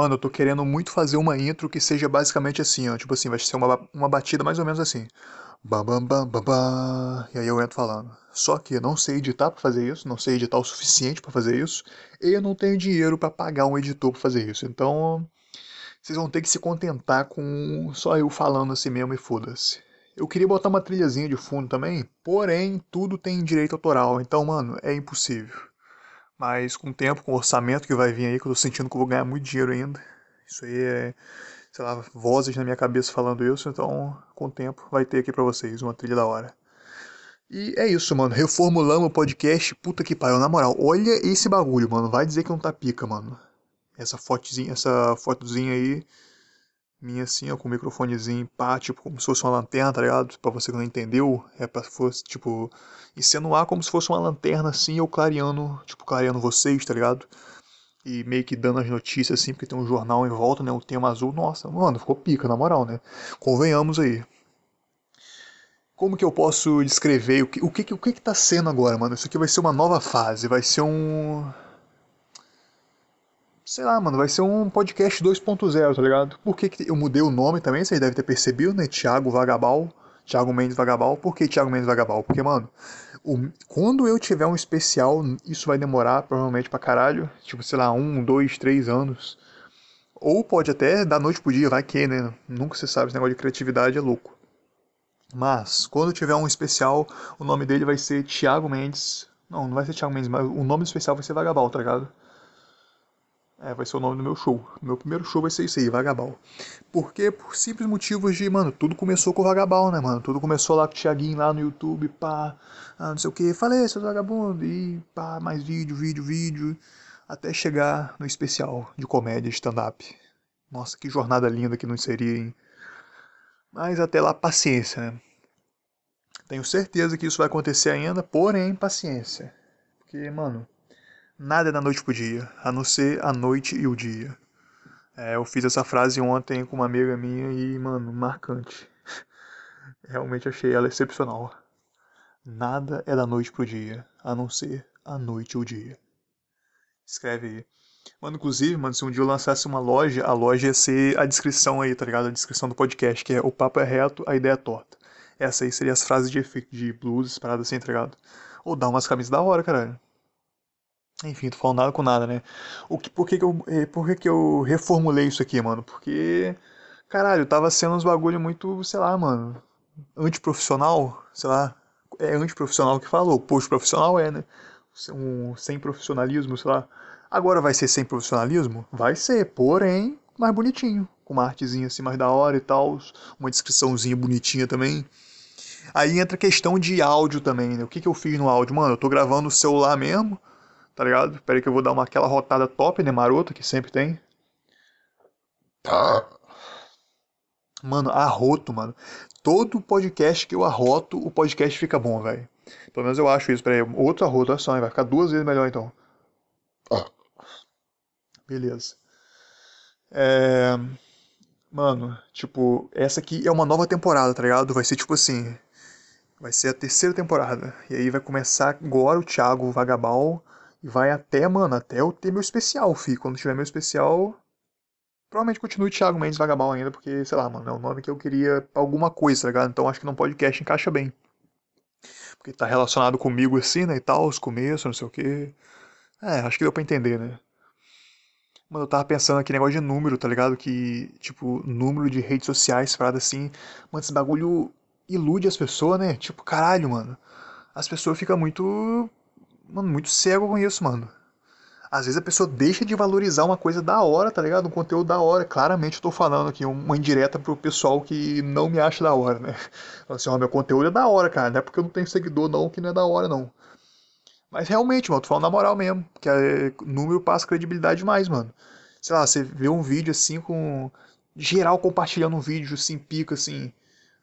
Mano, eu tô querendo muito fazer uma intro que seja basicamente assim, ó. Tipo assim, vai ser uma, uma batida mais ou menos assim. Bam, bam, bam, bam, bam. E aí eu entro falando. Só que eu não sei editar para fazer isso, não sei editar o suficiente para fazer isso, e eu não tenho dinheiro para pagar um editor para fazer isso. Então, vocês vão ter que se contentar com só eu falando assim mesmo e foda-se. Eu queria botar uma trilhazinha de fundo também, porém, tudo tem direito autoral, então, mano, é impossível. Mas com o tempo, com o orçamento que vai vir aí, que eu tô sentindo que eu vou ganhar muito dinheiro ainda. Isso aí é, sei lá, vozes na minha cabeça falando isso, então, com o tempo, vai ter aqui pra vocês uma trilha da hora. E é isso, mano. Reformulamos o podcast. Puta que pariu, na moral. Olha esse bagulho, mano. Vai dizer que não tá pica, mano. Essa fotozinha, essa fotozinha aí. Minha assim, ó, com o microfonezinho, pá, tipo, como se fosse uma lanterna, tá ligado? Pra você que não entendeu, é pra fosse, tipo, insinuar como se fosse uma lanterna assim, eu clareando, tipo, clareando vocês, tá ligado? E meio que dando as notícias assim, porque tem um jornal em volta, né? O tema azul. Nossa, mano, ficou pica, na moral, né? Convenhamos aí. Como que eu posso descrever o que o que, o que, que tá sendo agora, mano? Isso aqui vai ser uma nova fase, vai ser um. Sei lá, mano, vai ser um podcast 2.0, tá ligado? Por que, que eu mudei o nome também? Vocês devem ter percebido, né? Thiago Vagabal. Thiago Mendes Vagabal. Por que Thiago Mendes Vagabal? Porque, mano, o... quando eu tiver um especial, isso vai demorar provavelmente pra caralho. Tipo, sei lá, um, dois, três anos. Ou pode até da noite pro dia, vai que, né? Nunca se sabe, esse negócio de criatividade é louco. Mas, quando tiver um especial, o nome dele vai ser Thiago Mendes. Não, não vai ser Thiago Mendes, mas o nome do especial vai ser Vagabal, tá ligado? É, vai ser o nome do meu show. Meu primeiro show vai ser isso aí, Vagabal. Porque por simples motivos de, mano, tudo começou com o Vagabal, né, mano? Tudo começou lá com o Thiaguinho lá no YouTube, pá, ah, não sei o que. Falei, seus vagabundo, e pá, mais vídeo, vídeo, vídeo. Até chegar no especial de comédia, stand-up. Nossa, que jornada linda que não seria, hein? Mas até lá, paciência, né? Tenho certeza que isso vai acontecer ainda, porém, paciência. Porque, mano, nada é da noite pro dia, a não ser a noite e o dia. É, eu fiz essa frase ontem com uma amiga minha e, mano, marcante. Realmente achei ela excepcional. Nada é da noite pro dia, a não ser a noite e o dia. Escreve aí. Mano, inclusive, mano, se um dia eu lançasse uma loja, a loja ia ser a descrição aí, tá ligado? A descrição do podcast, que é o papo é reto, a ideia é torta. Essa aí seria as frases de efeito de blues, paradas assim, tá ligado? Ou dar umas camisas da hora, caralho. Enfim, tô falando nada com nada, né? O que, por que, que, eu, eh, por que, que eu reformulei isso aqui, mano? Porque, caralho, tava sendo uns bagulho muito, sei lá, mano, antiprofissional, sei lá. É antiprofissional que falou, post profissional é, né? Um, sem profissionalismo, sei lá. Agora vai ser sem profissionalismo? Vai ser, porém, mais bonitinho. Com uma artezinha assim mais da hora e tal. Uma descriçãozinha bonitinha também. Aí entra a questão de áudio também, né? O que, que eu fiz no áudio? Mano, eu tô gravando no celular mesmo, tá ligado? Espera aí que eu vou dar uma, aquela rotada top, né? Marota, que sempre tem. Tá. Mano, arroto, mano. Todo podcast que eu arroto, o podcast fica bom, velho. Pelo menos eu acho isso. Peraí, outro arroto, olha só, vai ficar duas vezes melhor então. Ah. Beleza. É... Mano, tipo, essa aqui é uma nova temporada, tá ligado? Vai ser tipo assim. Vai ser a terceira temporada. E aí vai começar agora o Thiago Vagabal. E vai até, mano, até eu ter meu especial, fi. Quando tiver meu especial. Provavelmente continue Thiago Mendes Vagabal ainda, porque, sei lá, mano, é o nome que eu queria alguma coisa, tá ligado? Então acho que no podcast encaixa bem. Porque tá relacionado comigo assim, né, e tal, os começos, não sei o quê. É, acho que deu pra entender, né? Mano, eu tava pensando aqui negócio de número, tá ligado? Que, tipo, número de redes sociais, parada assim. Mano, esse bagulho ilude as pessoas, né? Tipo, caralho, mano. As pessoas ficam muito. Mano, muito cego com isso, mano. Às vezes a pessoa deixa de valorizar uma coisa da hora, tá ligado? Um conteúdo da hora. Claramente eu tô falando aqui uma indireta pro pessoal que não me acha da hora, né? Assim, ó, meu conteúdo é da hora, cara. Não é porque eu não tenho seguidor, não, que não é da hora, não. Mas realmente, mano, tô falando na moral mesmo. Que é, número passa credibilidade demais, mano. Sei lá, você vê um vídeo assim com. Geral compartilhando um vídeo assim, pica assim.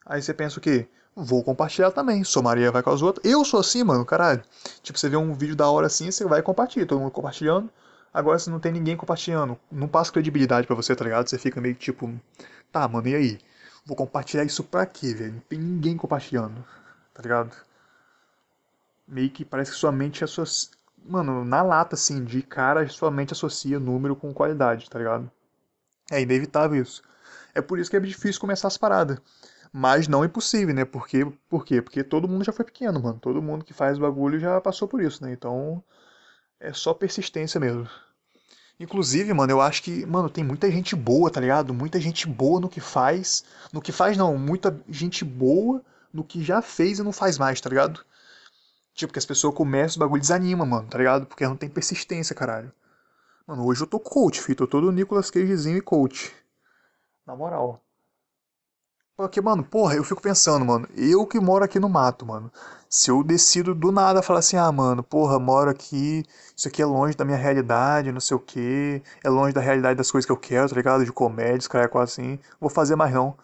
Aí você pensa o quê? Vou compartilhar também. Sou Maria vai com as outras. Eu sou assim, mano, caralho. Tipo, você vê um vídeo da hora assim, você vai e compartilha. Todo mundo compartilhando. Agora você não tem ninguém compartilhando. Não passa credibilidade para você, tá ligado? Você fica meio tipo. Tá, mano, e aí? Vou compartilhar isso pra quê, velho? Não tem ninguém compartilhando. Tá ligado? meio que parece que sua mente associa. Mano, na lata, assim, de cara, sua mente associa número com qualidade, tá ligado? É inevitável isso. É por isso que é difícil começar as paradas. Mas não impossível, né? Porque, por quê? Porque todo mundo já foi pequeno, mano. Todo mundo que faz bagulho já passou por isso, né? Então é só persistência mesmo. Inclusive, mano, eu acho que, mano, tem muita gente boa, tá ligado? Muita gente boa no que faz. No que faz, não. Muita gente boa no que já fez e não faz mais, tá ligado? Tipo, que as pessoas começam o bagulho desanima, mano, tá ligado? Porque não tem persistência, caralho. Mano, hoje eu tô coach, filho. Tô todo Nicolas Cagezinho e coach. Na moral. Porque, mano, porra, eu fico pensando, mano, eu que moro aqui no mato, mano. Se eu decido do nada falar assim, ah, mano, porra, moro aqui, isso aqui é longe da minha realidade, não sei o que, é longe da realidade das coisas que eu quero, tá ligado? De comédia, os caras quase assim, vou fazer mais não.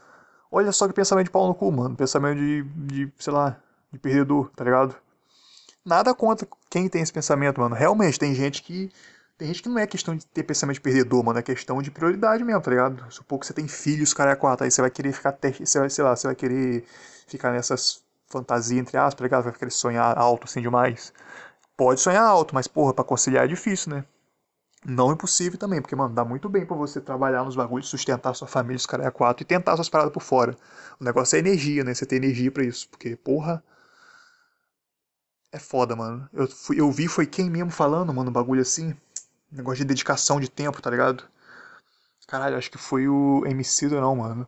Olha só que pensamento de pau no cu, mano. Pensamento de, de, sei lá, de perdedor, tá ligado? Nada contra quem tem esse pensamento, mano. Realmente, tem gente que tem gente que não é questão de ter pensamento de perdedor, mano, é questão de prioridade mesmo, tá ligado? Supor que você tem filhos, cara, é quatro, aí você vai querer ficar, você vai, sei lá, você vai querer ficar nessas fantasias, entre aspas, tá ligado? Vai querer sonhar alto assim demais. Pode sonhar alto, mas, porra, pra conciliar é difícil, né? Não impossível também, porque, mano, dá muito bem pra você trabalhar nos bagulhos, sustentar sua família, os caras é quatro, e tentar suas paradas por fora. O negócio é energia, né? Você tem energia para isso, porque, porra. É foda, mano. Eu, fui, eu vi, foi quem mesmo falando, mano, um bagulho assim. Negócio de dedicação de tempo, tá ligado? Caralho, acho que foi o MC do não, mano.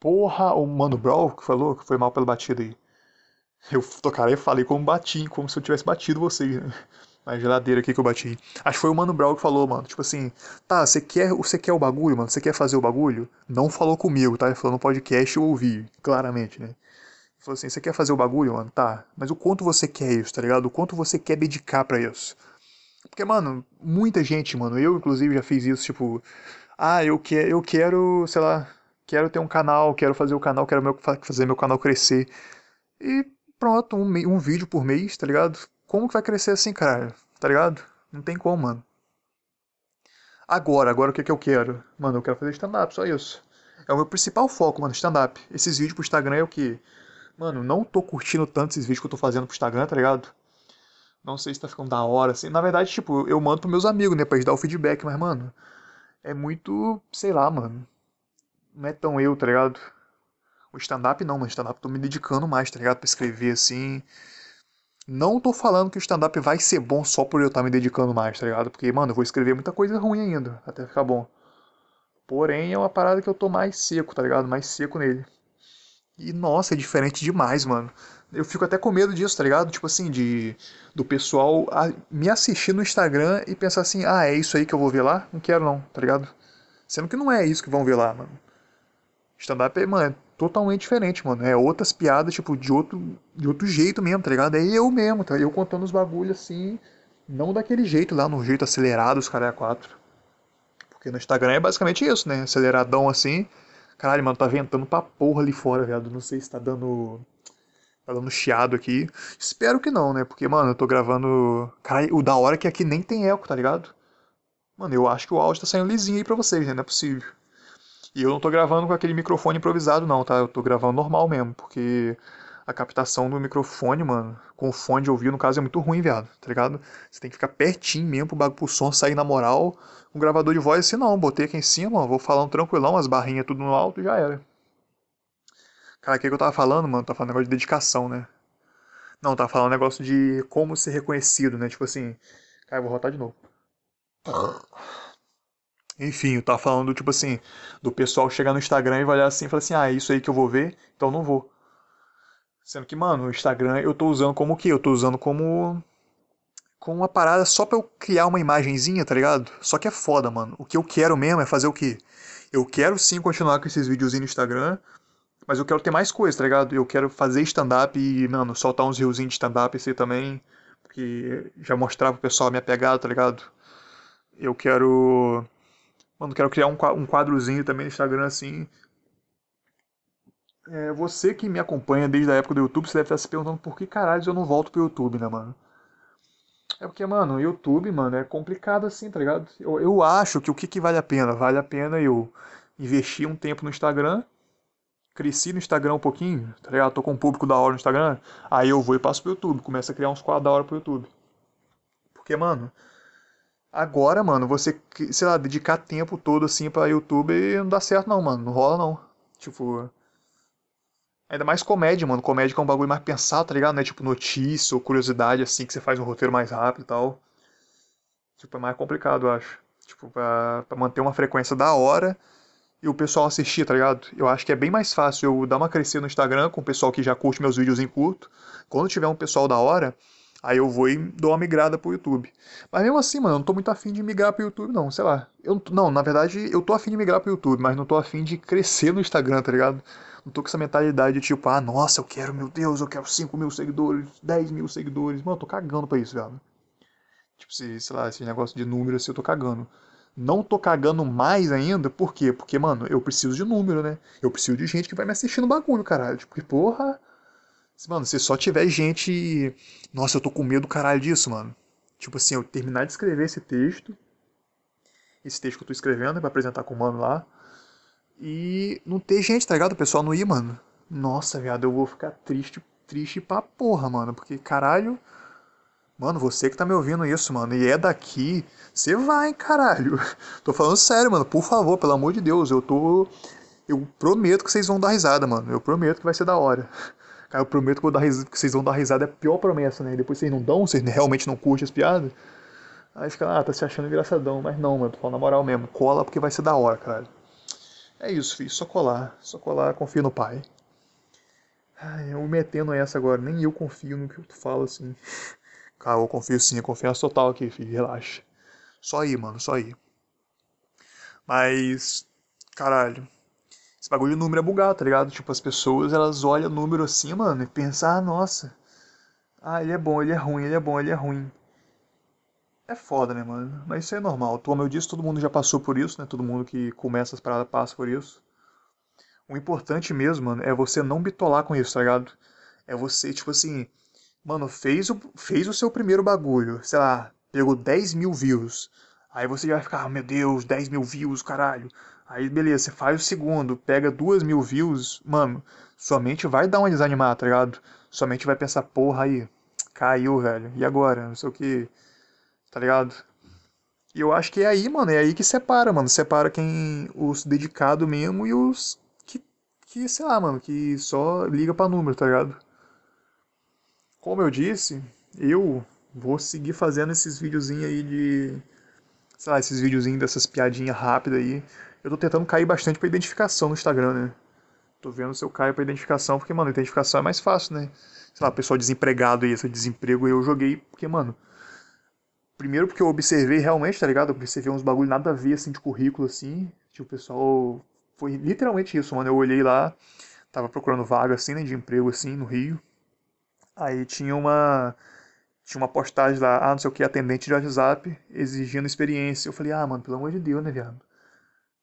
Porra, o Mano Brown que falou que foi mal pela batida aí. Eu tocarei e falei como bati, como se eu tivesse batido vocês, né? A geladeira aqui que eu bati. Acho que foi o Mano Brown que falou, mano. Tipo assim, tá, você quer, você quer o bagulho, mano? Você quer fazer o bagulho? Não falou comigo, tá? Ele falou no podcast eu ouvi, claramente, né? falou assim, você quer fazer o bagulho, mano? Tá. Mas o quanto você quer isso, tá ligado? O quanto você quer dedicar para isso? Porque, mano, muita gente, mano, eu inclusive já fiz isso, tipo, ah, eu, que, eu quero, sei lá, quero ter um canal, quero fazer o canal, quero meu, fazer meu canal crescer. E pronto, um, um vídeo por mês, tá ligado? Como que vai crescer assim, cara? Tá ligado? Não tem como, mano. Agora, agora o que, que eu quero? Mano, eu quero fazer stand-up, só isso. É o meu principal foco, mano, stand-up. Esses vídeos pro Instagram é o que? Mano, não tô curtindo tanto esses vídeos que eu tô fazendo pro Instagram, tá ligado? Não sei se tá ficando da hora, assim. Na verdade, tipo, eu mando pros meus amigos, né, pra eles dar o feedback, mas, mano, é muito, sei lá, mano. Não é tão eu, tá ligado? O stand-up não, mano. Stand-up tô me dedicando mais, tá ligado? Pra escrever assim. Não tô falando que o stand-up vai ser bom só por eu estar tá me dedicando mais, tá ligado? Porque, mano, eu vou escrever muita coisa ruim ainda, até ficar bom. Porém, é uma parada que eu tô mais seco, tá ligado? Mais seco nele. E, nossa, é diferente demais, mano. Eu fico até com medo disso, tá ligado? Tipo assim, de do pessoal me assistir no Instagram e pensar assim, ah, é isso aí que eu vou ver lá? Não quero não, tá ligado? Sendo que não é isso que vão ver lá, mano. Stand-up é, mano, é totalmente diferente, mano. É outras piadas, tipo, de outro, de outro jeito mesmo, tá ligado? É eu mesmo, tá? Eu contando os bagulhos assim, não daquele jeito lá, no jeito acelerado, os caras é quatro. Porque no Instagram é basicamente isso, né? Aceleradão assim. Caralho, mano, tá ventando pra porra ali fora, viado. Não sei se tá dando. Tá dando chiado aqui. Espero que não, né? Porque, mano, eu tô gravando. Caralho, o da hora é que aqui nem tem eco, tá ligado? Mano, eu acho que o áudio tá saindo lisinho aí pra vocês, né? Não é possível. E eu não tô gravando com aquele microfone improvisado, não, tá? Eu tô gravando normal mesmo, porque a captação do microfone, mano, com o fone de ouvido, no caso, é muito ruim, viado, tá ligado? Você tem que ficar pertinho mesmo pro, pro som sair na moral. Um gravador de voz assim não, botei aqui em cima, vou falando tranquilão, as barrinhas tudo no alto e já era. Cara, o que, que eu tava falando, mano? Tava falando negócio de dedicação, né? Não, tava falando negócio de como ser reconhecido, né? Tipo assim. Cara, eu vou rotar de novo. Enfim, eu tava falando, tipo assim, do pessoal chegar no Instagram e olhar assim e falar assim, ah, é isso aí que eu vou ver, então não vou. Sendo que, mano, o Instagram eu tô usando como o quê? Eu tô usando como com uma parada só pra eu criar uma imagenzinha, tá ligado? Só que é foda, mano. O que eu quero mesmo é fazer o quê? Eu quero sim continuar com esses videozinhos no Instagram, mas eu quero ter mais coisas, tá ligado? Eu quero fazer stand-up e, mano, soltar uns riozinhos de stand-up assim também, porque já mostrar pro pessoal a minha pegada, tá ligado? Eu quero. Mano, quero criar um quadrozinho também no Instagram assim. É, você que me acompanha desde a época do YouTube, você deve estar se perguntando por que caralho eu não volto pro YouTube, né, mano? É porque, mano, o YouTube, mano, é complicado assim, tá ligado? Eu, eu acho que o que, que vale a pena? Vale a pena eu investir um tempo no Instagram, cresci no Instagram um pouquinho, tá ligado? Tô com um público da hora no Instagram, aí eu vou e passo pro YouTube, começo a criar uns quadros da hora pro YouTube. Porque, mano, Agora, mano, você, sei lá, dedicar tempo todo assim pra YouTube não dá certo não, mano. Não rola não. Tipo. Ainda mais comédia, mano. Comédia que é um bagulho mais pensado, tá ligado? Não é tipo notícia ou curiosidade, assim, que você faz um roteiro mais rápido e tal. Tipo, é mais complicado, eu acho. Tipo, pra, pra manter uma frequência da hora e o pessoal assistir, tá ligado? Eu acho que é bem mais fácil eu dar uma crescida no Instagram com o pessoal que já curte meus vídeos em curto. Quando tiver um pessoal da hora, Aí eu vou e dou uma migrada pro YouTube. Mas mesmo assim, mano, eu não tô muito afim de migrar pro YouTube, não, sei lá. Eu, não, na verdade, eu tô afim de migrar pro YouTube, mas não tô afim de crescer no Instagram, tá ligado? Não tô com essa mentalidade de tipo, ah, nossa, eu quero, meu Deus, eu quero 5 mil seguidores, 10 mil seguidores. Mano, eu tô cagando pra isso, velho. Tipo, se, sei lá, esse negócio de número assim, eu tô cagando. Não tô cagando mais ainda, por quê? Porque, mano, eu preciso de número, né? Eu preciso de gente que vai me assistir no bagulho, caralho. Tipo, porra Mano, se só tiver gente. Nossa, eu tô com medo do caralho disso, mano. Tipo assim, eu terminar de escrever esse texto. Esse texto que eu tô escrevendo pra apresentar com o mano lá. E não ter gente, tá ligado? O pessoal não ir, mano. Nossa, viado, eu vou ficar triste, triste pra porra, mano. Porque, caralho. Mano, você que tá me ouvindo isso, mano, e é daqui, você vai, caralho. Tô falando sério, mano. Por favor, pelo amor de Deus, eu tô. Eu prometo que vocês vão dar risada, mano. Eu prometo que vai ser da hora. Cara, eu prometo que, vou dar que vocês vão dar risada. É a pior promessa, né? E depois vocês não dão, vocês realmente não curtem as piadas. Aí fica, ah, tá se achando engraçadão. Mas não, mano, tô falando na moral mesmo. Cola porque vai ser da hora, cara. É isso, filho. Só colar. Só colar, confia no pai. Ai, eu metendo essa agora. Nem eu confio no que tu fala, assim. Cara, eu confio sim. Eu confiança total aqui, filho. Relaxa. Só aí, mano. Só aí. Mas... Caralho. Esse bagulho de número é bugado, tá ligado? Tipo, as pessoas, elas olham o número assim, mano, e pensam, ah, nossa. Ah, ele é bom, ele é ruim, ele é bom, ele é ruim. É foda, né, mano? Mas isso é normal. Como eu disse, todo mundo já passou por isso, né? Todo mundo que começa as paradas passa por isso. O importante mesmo, mano, é você não bitolar com isso, tá ligado? É você, tipo assim, mano, fez o, fez o seu primeiro bagulho, sei lá, pegou 10 mil views. Aí você já vai ficar, ah, meu Deus, 10 mil views, caralho. Aí beleza, você faz o segundo, pega duas mil views, mano, sua mente vai dar uma desanimada, tá ligado? Sua mente vai pensar, porra aí, caiu, velho, e agora? Não sei o que, tá ligado? E eu acho que é aí, mano, é aí que separa, mano. Separa quem, os dedicados mesmo e os que, que, sei lá, mano, que só liga pra número, tá ligado? Como eu disse, eu vou seguir fazendo esses videozinhos aí de. Sei lá, esses videozinhos dessas piadinhas rápidas aí. Eu tô tentando cair bastante pra identificação no Instagram, né? Tô vendo se eu caio pra identificação, porque, mano, identificação é mais fácil, né? Sei lá, pessoal desempregado aí, esse desemprego eu joguei, porque, mano. Primeiro porque eu observei realmente, tá ligado? Eu observei uns bagulho nada a ver, assim, de currículo, assim. Tipo, o pessoal. Foi literalmente isso, mano. Eu olhei lá, tava procurando vaga, assim, né, de emprego, assim, no Rio. Aí tinha uma. Tinha uma postagem lá, ah, não sei o que, atendente de WhatsApp, exigindo experiência. Eu falei, ah, mano, pelo amor de Deus, né, viado?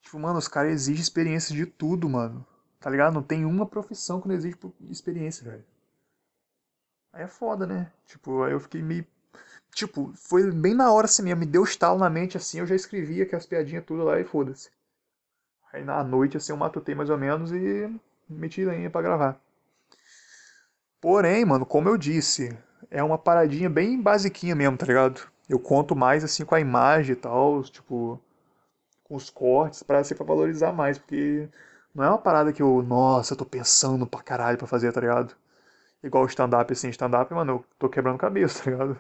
Tipo, mano, os caras exigem experiência de tudo, mano. Tá ligado? Não tem uma profissão que não exige experiência, velho. Aí é foda, né? Tipo, aí eu fiquei meio. Tipo, foi bem na hora assim mesmo, me deu estalo na mente assim, eu já escrevia aquelas piadinhas tudo lá e foda-se. Aí na noite assim eu matutei mais ou menos e meti lenha pra gravar. Porém, mano, como eu disse, é uma paradinha bem basiquinha mesmo, tá ligado? Eu conto mais assim com a imagem e tal, tipo, com os cortes para ser pra valorizar mais, porque não é uma parada que eu, nossa, eu tô pensando pra caralho pra fazer, tá ligado? Igual stand-up, assim, stand-up, mano, eu tô quebrando cabeça, tá ligado?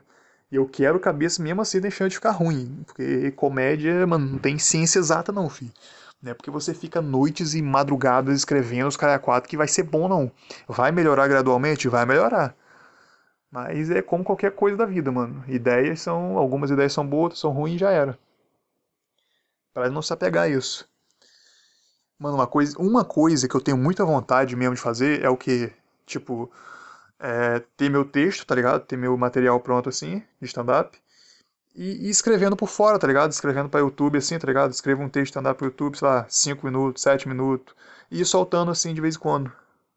E eu quero cabeça mesmo assim, deixando de ficar ruim. Porque comédia, mano, não tem ciência exata não, filho. Não é porque você fica noites e madrugadas escrevendo os caras quatro que vai ser bom, não. Vai melhorar gradualmente? Vai melhorar. Mas é como qualquer coisa da vida, mano. Ideias são. Algumas ideias são boas, outras são ruins já era para não se apegar a isso. Mano, uma coisa, uma coisa que eu tenho muita vontade mesmo de fazer é o que? Tipo, é, ter meu texto, tá ligado? Ter meu material pronto assim, de stand-up. E, e, escrevendo por fora, tá ligado? Escrevendo pra YouTube assim, tá ligado? Escrevo um texto stand-up pro YouTube, sei lá, 5 minutos, 7 minutos. E soltando assim de vez em quando.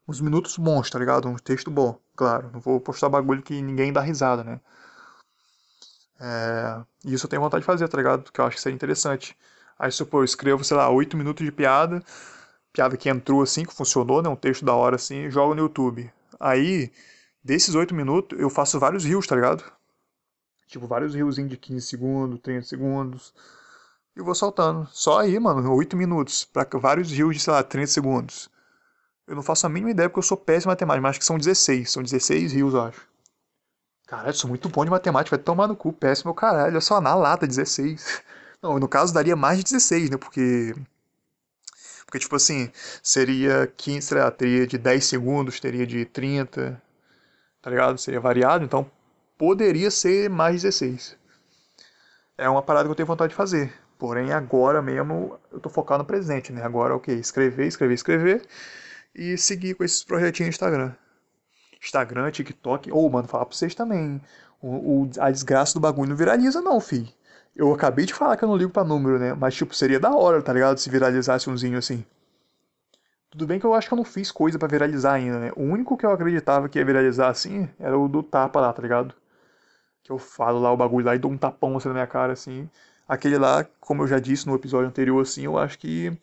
Uns minutos bons, tá ligado? Um texto bom, claro. Não vou postar bagulho que ninguém dá risada, né? É, isso eu tenho vontade de fazer, tá ligado? Porque eu acho que seria interessante. Aí supor, eu escrevo, sei lá, 8 minutos de piada, piada que entrou assim, que funcionou, né? Um texto da hora assim, jogo no YouTube. Aí, desses 8 minutos, eu faço vários rios, tá ligado? Tipo, vários riozinhos de 15 segundos, 30 segundos. E vou soltando. Só aí, mano, 8 minutos. Pra vários rios de, sei lá, 30 segundos. Eu não faço a mínima ideia porque eu sou péssimo em matemática, mas acho que são 16. São 16 rios, eu acho. Caralho, sou muito bom de matemática, vai tomar no cu, péssimo caralho. Olha só, na lata, 16. Não, no caso daria mais de 16, né? Porque. Porque, tipo assim, seria 15, sei lá, teria de 10 segundos, teria de 30, tá ligado? Seria variado, então poderia ser mais de 16. É uma parada que eu tenho vontade de fazer. Porém, agora mesmo eu tô focado no presente, né? Agora, ok, escrever, escrever, escrever e seguir com esses projetinhos no Instagram. Instagram, TikTok. Ou, oh, mano, falar pra vocês também. O, o, a desgraça do bagulho não viraliza, não, fi. Eu acabei de falar que eu não ligo pra número, né? Mas, tipo, seria da hora, tá ligado? Se viralizasse umzinho assim. Tudo bem que eu acho que eu não fiz coisa para viralizar ainda, né? O único que eu acreditava que ia viralizar assim era o do tapa lá, tá ligado? Que eu falo lá o bagulho lá e dou um tapão assim na minha cara, assim. Aquele lá, como eu já disse no episódio anterior, assim, eu acho que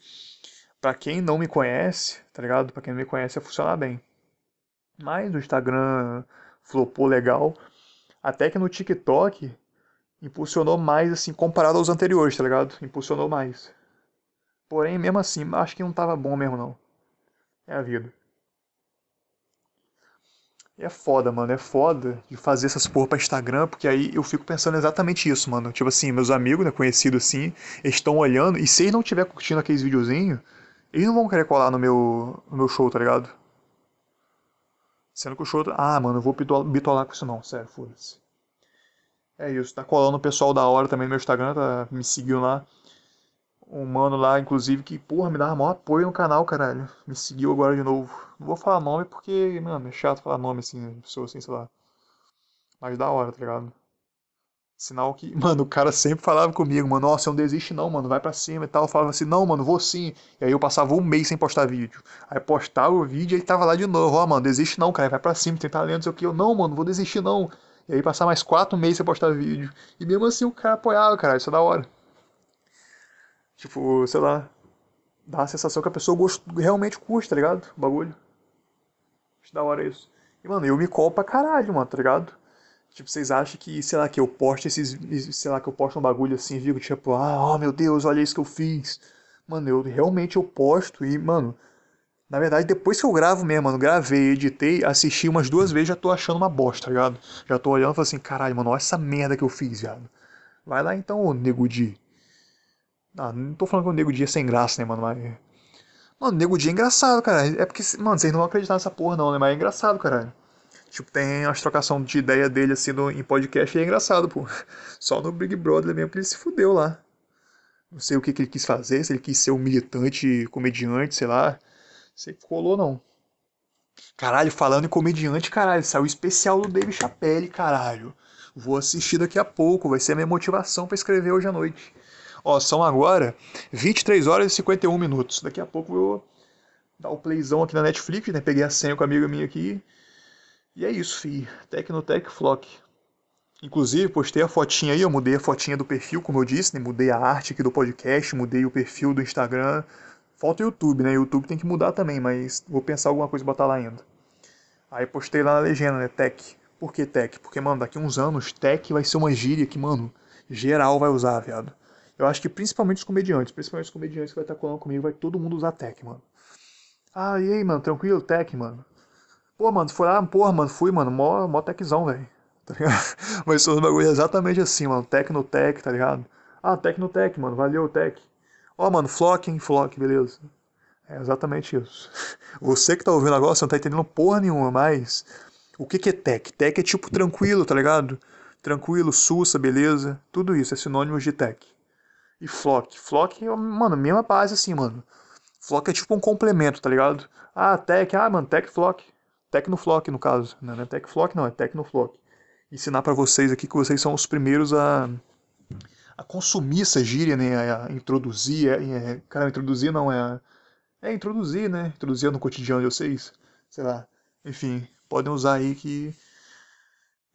para quem não me conhece, tá ligado? Para quem não me conhece, ia funcionar bem. Mas o Instagram flopou legal. Até que no TikTok impulsionou mais, assim, comparado aos anteriores, tá ligado? Impulsionou mais. Porém, mesmo assim, acho que não tava bom mesmo, não. É a vida. E é foda, mano. É foda de fazer essas porra pra Instagram, porque aí eu fico pensando exatamente isso, mano. Tipo assim, meus amigos, né, conhecidos assim, estão olhando, e se eles não estiver curtindo aqueles videozinhos, eles não vão querer colar no meu, no meu show, tá ligado? Sendo que o show. Ah, mano, eu vou bitolar com isso não, sério, foda-se. É isso, tá colando o pessoal da hora também no meu Instagram, tá me seguindo lá. Um mano lá, inclusive, que, porra, me dava maior apoio no canal, caralho. Me seguiu agora de novo. Não vou falar nome porque, mano, é chato falar nome assim, pessoa assim, sei lá. Mas da hora, tá ligado? Sinal que, mano, o cara sempre falava comigo, mano, nossa, não desiste não, mano, vai pra cima e tal. Eu falava assim, não, mano, vou sim. E aí eu passava um mês sem postar vídeo. Aí postava o vídeo e ele tava lá de novo, ó, oh, mano, desiste não, cara, vai pra cima, tem talento, sei o que. Eu, não, mano, vou desistir não. E aí passar mais quatro meses sem postar vídeo. E mesmo assim o cara apoiava, cara, isso é da hora. Tipo, sei lá, dá a sensação que a pessoa gost... realmente curte, tá ligado? O bagulho. Acho da hora isso. E, mano, eu me colo pra caralho, mano, tá ligado? Tipo, vocês acham que, sei lá, que eu posto esses. Sei lá, que eu posto um bagulho assim digo, tipo, ah, oh meu Deus, olha isso que eu fiz. Mano, eu realmente eu posto e, mano. Na verdade, depois que eu gravo mesmo, mano, gravei, editei, assisti umas duas vezes, já tô achando uma bosta, tá ligado? Já tô olhando e falando assim, caralho, mano, olha essa merda que eu fiz, viado. Vai lá então, ô Nego Di. Ah, não tô falando que o Nego Di é sem graça, né, mano, mas. Mano, o Nego Di é engraçado, cara. É porque, mano, vocês não vão acreditar nessa porra, não, né? Mas é engraçado, caralho. Tipo, tem as trocação de ideia dele assim no, em podcast e é engraçado, pô. Só no Big Brother mesmo que ele se fudeu lá. Não sei o que, que ele quis fazer, se ele quis ser um militante, comediante, sei lá. Sei que colou, não. Caralho, falando em comediante, caralho, saiu o especial do Dave Chappelle, caralho. Vou assistir daqui a pouco, vai ser a minha motivação para escrever hoje à noite. Ó, são agora 23 horas e 51 minutos. Daqui a pouco eu vou dar o playzão aqui na Netflix, né? Peguei a senha com a amiga minha aqui e é isso, fi. Tecnotec Flock. Inclusive, postei a fotinha aí, eu mudei a fotinha do perfil, como eu disse, né? Mudei a arte aqui do podcast, mudei o perfil do Instagram. Falta o YouTube, né? YouTube tem que mudar também, mas vou pensar alguma coisa e botar lá ainda. Aí postei lá na legenda, né? Tech. Por que tech? Porque, mano, daqui uns anos, tech vai ser uma gíria que, mano, geral vai usar, viado. Eu acho que principalmente os comediantes, principalmente os comediantes que vai estar colando comigo, vai todo mundo usar tech, mano. Ah, e aí, mano, tranquilo? Tech, mano. Pô, mano, foi lá, porra, mano, fui, mano, mó, mó techzão, velho. Tá ligado? Mas foi um bagulho exatamente assim, mano. Tech no tech, tá ligado? Ah, tech no tech, mano. Valeu, tech. Ó, mano, flock, hein, flock, beleza. É exatamente isso. Você que tá ouvindo agora, você não tá entendendo porra nenhuma, mas. O que que é tech? Tech é tipo tranquilo, tá ligado? Tranquilo, sussa, beleza. Tudo isso é sinônimo de tech. E flock. Flock, mano, mesma base assim, mano. Flock é tipo um complemento, tá ligado? Ah, tech, ah, mano, tech, flock. Tecnoflock, no caso. Não é Tecflock, não, é Tecnoflock. Ensinar para vocês aqui que vocês são os primeiros a, a consumir essa gíria, né? A introduzir. É, é, cara, introduzir não é. É introduzir, né? Introduzir no cotidiano de vocês. Sei lá. Enfim, podem usar aí que.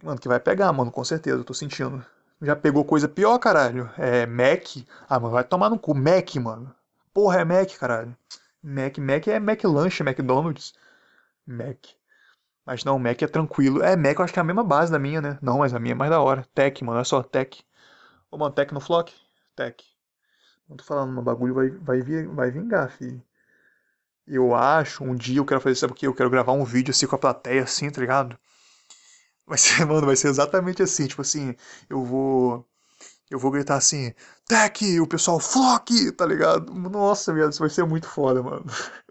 Mano, que vai pegar, mano, com certeza, eu tô sentindo. Já pegou coisa pior, caralho. É Mac. Ah, mano, vai tomar no cu. Mac, mano. Porra, é Mac, caralho. Mac, Mac é Mac Lanche, McDonald's. Mac. Mas não, Mac é tranquilo. É, Mac eu acho que é a mesma base da minha, né? Não, mas a minha é mais da hora. Tech, mano, é só Tech. Ô, mano, Tech no Flock? Tech. Não tô falando, meu bagulho vai, vai, vir, vai vingar, fi. Eu acho, um dia eu quero fazer, sabe o que? Eu quero gravar um vídeo assim com a plateia, assim, tá ligado? Vai ser, mano, vai ser exatamente assim, tipo assim, eu vou. Eu vou gritar assim, Tech, o pessoal, Flock, tá ligado? Nossa, viado, isso vai ser muito foda, mano.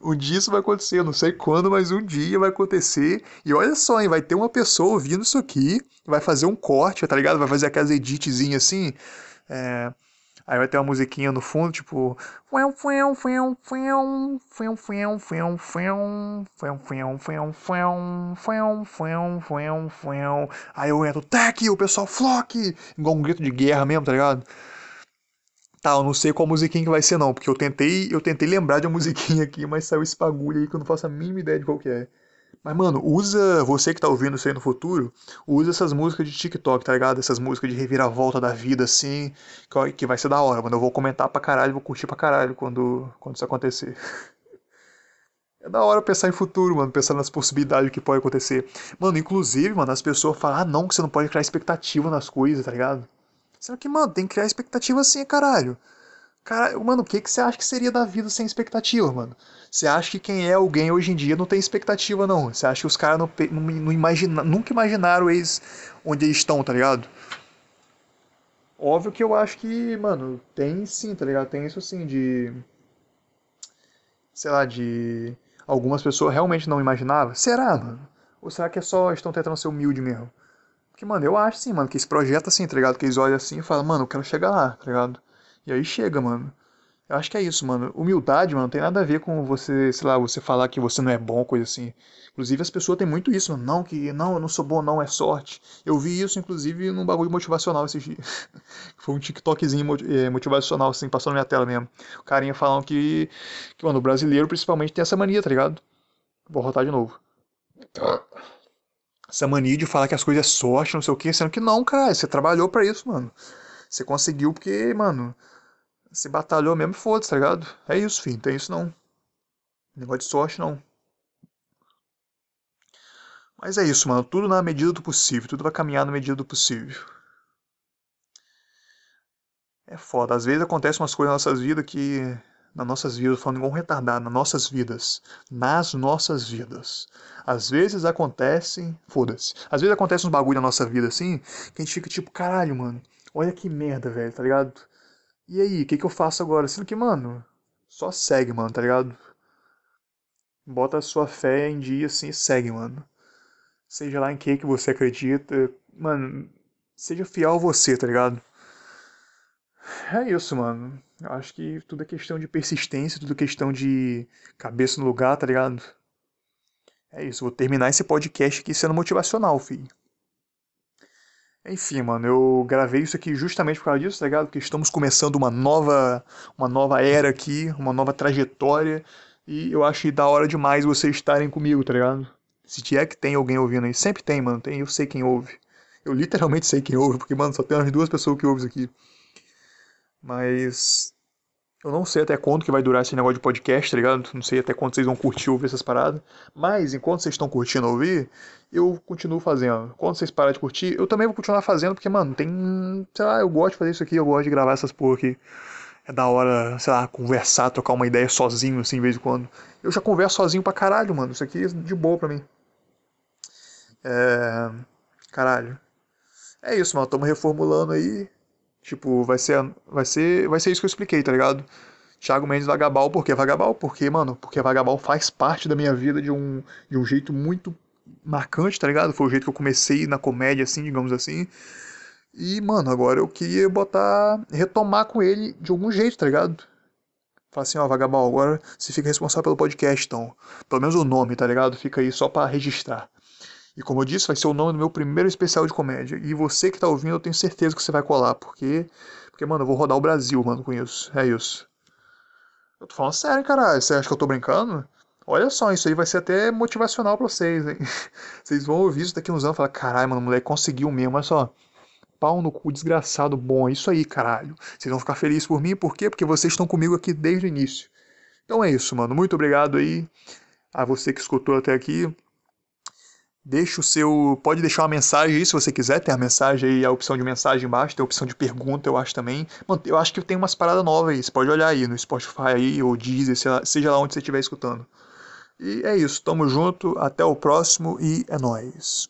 Um dia isso vai acontecer, eu não sei quando, mas um dia vai acontecer. E olha só, hein, vai ter uma pessoa ouvindo isso aqui, vai fazer um corte, tá ligado? Vai fazer aquelas editzinhas assim. É... Aí vai ter uma musiquinha no fundo, tipo. Aí eu entro, Tech, o pessoal flock! Igual um grito de guerra mesmo, tá ligado? Tá, eu não sei qual musiquinha que vai ser não, porque eu tentei, eu tentei lembrar de uma musiquinha aqui, mas saiu esse bagulho aí que eu não faço a mínima ideia de qual que é. Mas, mano, usa, você que tá ouvindo isso aí no futuro, usa essas músicas de TikTok, tá ligado? Essas músicas de reviravolta da vida, assim, que, vai ser da hora, mano. Eu vou comentar pra caralho, vou curtir pra caralho quando, quando isso acontecer. É da hora pensar em futuro, mano, pensar nas possibilidades que pode acontecer. Mano, inclusive, mano, as pessoas falam, ah, não, que você não pode criar expectativa nas coisas, tá ligado? Sendo que, mano, tem que criar expectativa assim, caralho. Cara, mano, o que, que você acha que seria da vida sem expectativa, mano? Você acha que quem é alguém hoje em dia não tem expectativa, não? Você acha que os caras não, não, não imagina, nunca imaginaram eles onde eles estão, tá ligado? Óbvio que eu acho que, mano, tem sim, tá ligado? Tem isso sim de. Sei lá, de. Algumas pessoas realmente não imaginavam. Será, mano? Ou será que é só estão tentando ser humilde mesmo? Porque, mano, eu acho sim, mano, que esse projeto assim, tá ligado? Que eles olham assim e falam, mano, eu quero chegar lá, tá ligado? E aí chega, mano. Eu acho que é isso, mano. Humildade, mano, não tem nada a ver com você, sei lá, você falar que você não é bom, coisa assim. Inclusive as pessoas têm muito isso, mano. Não, que não, eu não sou bom, não, é sorte. Eu vi isso, inclusive, num bagulho motivacional esses dias. Foi um TikTokzinho eh, motivacional, assim, passou na minha tela mesmo. O carinha falando que, que, mano, o brasileiro principalmente tem essa mania, tá ligado? Vou rotar de novo essa mania de falar que as coisas é sorte, não sei o que, sendo que não, cara, você trabalhou para isso, mano. Você conseguiu porque, mano, você batalhou mesmo foda-se, tá ligado? É isso, filho, tem isso não. Negócio de sorte não. Mas é isso, mano, tudo na medida do possível, tudo vai caminhar na medida do possível. É foda, às vezes acontecem umas coisas nas nossas vidas que. Nas nossas vidas, falando igual um retardado, nas nossas vidas. Nas nossas vidas às vezes acontecem. Foda-se. Às vezes acontece uns bagulho na nossa vida assim, que a gente fica tipo, caralho, mano, olha que merda, velho, tá ligado? E aí, o que, que eu faço agora? Sendo que, mano, só segue, mano, tá ligado? Bota a sua fé em dia assim e segue, mano. Seja lá em que que você acredita, mano, seja fiel a você, tá ligado? É isso, mano. Eu acho que tudo é questão de persistência, tudo é questão de cabeça no lugar, tá ligado? É isso, vou terminar esse podcast aqui sendo motivacional, filho. Enfim, mano, eu gravei isso aqui justamente por causa disso, tá ligado? Porque estamos começando uma nova, uma nova era aqui, uma nova trajetória. E eu acho da hora demais vocês estarem comigo, tá ligado? Se tiver que tem alguém ouvindo aí, sempre tem, mano, tem, eu sei quem ouve. Eu literalmente sei quem ouve, porque, mano, só tem umas duas pessoas que ouvem isso aqui. Mas eu não sei até quando que vai durar esse negócio de podcast, tá ligado? Não sei até quando vocês vão curtir ouvir essas paradas. Mas enquanto vocês estão curtindo ouvir, eu continuo fazendo. Quando vocês pararem de curtir, eu também vou continuar fazendo, porque, mano, tem. Sei lá, eu gosto de fazer isso aqui, eu gosto de gravar essas porra aqui. É da hora, sei lá, conversar, trocar uma ideia sozinho, assim, de vez em quando. Eu já converso sozinho pra caralho, mano. Isso aqui é de boa pra mim. É. Caralho. É isso, mano. Estamos reformulando aí. Tipo, vai ser, vai ser, vai ser isso que eu expliquei, tá ligado? Thiago Mendes Vagabal, por que Vagabal? Porque, mano, porque Vagabal faz parte da minha vida de um, de um jeito muito marcante, tá ligado? Foi o jeito que eu comecei na comédia, assim, digamos assim. E, mano, agora eu queria botar, retomar com ele de algum jeito, tá ligado? Falar assim, ó, Vagabal, agora você fica responsável pelo podcast, então. Pelo menos o nome, tá ligado? Fica aí só para registrar. E como eu disse, vai ser o nome do meu primeiro especial de comédia. E você que tá ouvindo, eu tenho certeza que você vai colar, porque. Porque, mano, eu vou rodar o Brasil, mano, com isso. É isso. Eu tô falando sério, caralho. Você acha que eu tô brincando? Olha só, isso aí vai ser até motivacional pra vocês, hein? Vocês vão ouvir isso daqui uns anos e falar, caralho, mano, o moleque conseguiu mesmo, olha só. Pau no cu, desgraçado, bom, é isso aí, caralho. Vocês vão ficar felizes por mim, por quê? Porque vocês estão comigo aqui desde o início. Então é isso, mano. Muito obrigado aí a você que escutou até aqui. Deixa o seu. Pode deixar uma mensagem aí se você quiser. Tem a mensagem aí, a opção de mensagem embaixo, tem a opção de pergunta, eu acho também. Mano, eu acho que tem umas paradas novas aí. Você pode olhar aí no Spotify aí, ou Deezer, seja lá onde você estiver escutando. E é isso, tamo junto, até o próximo e é nóis.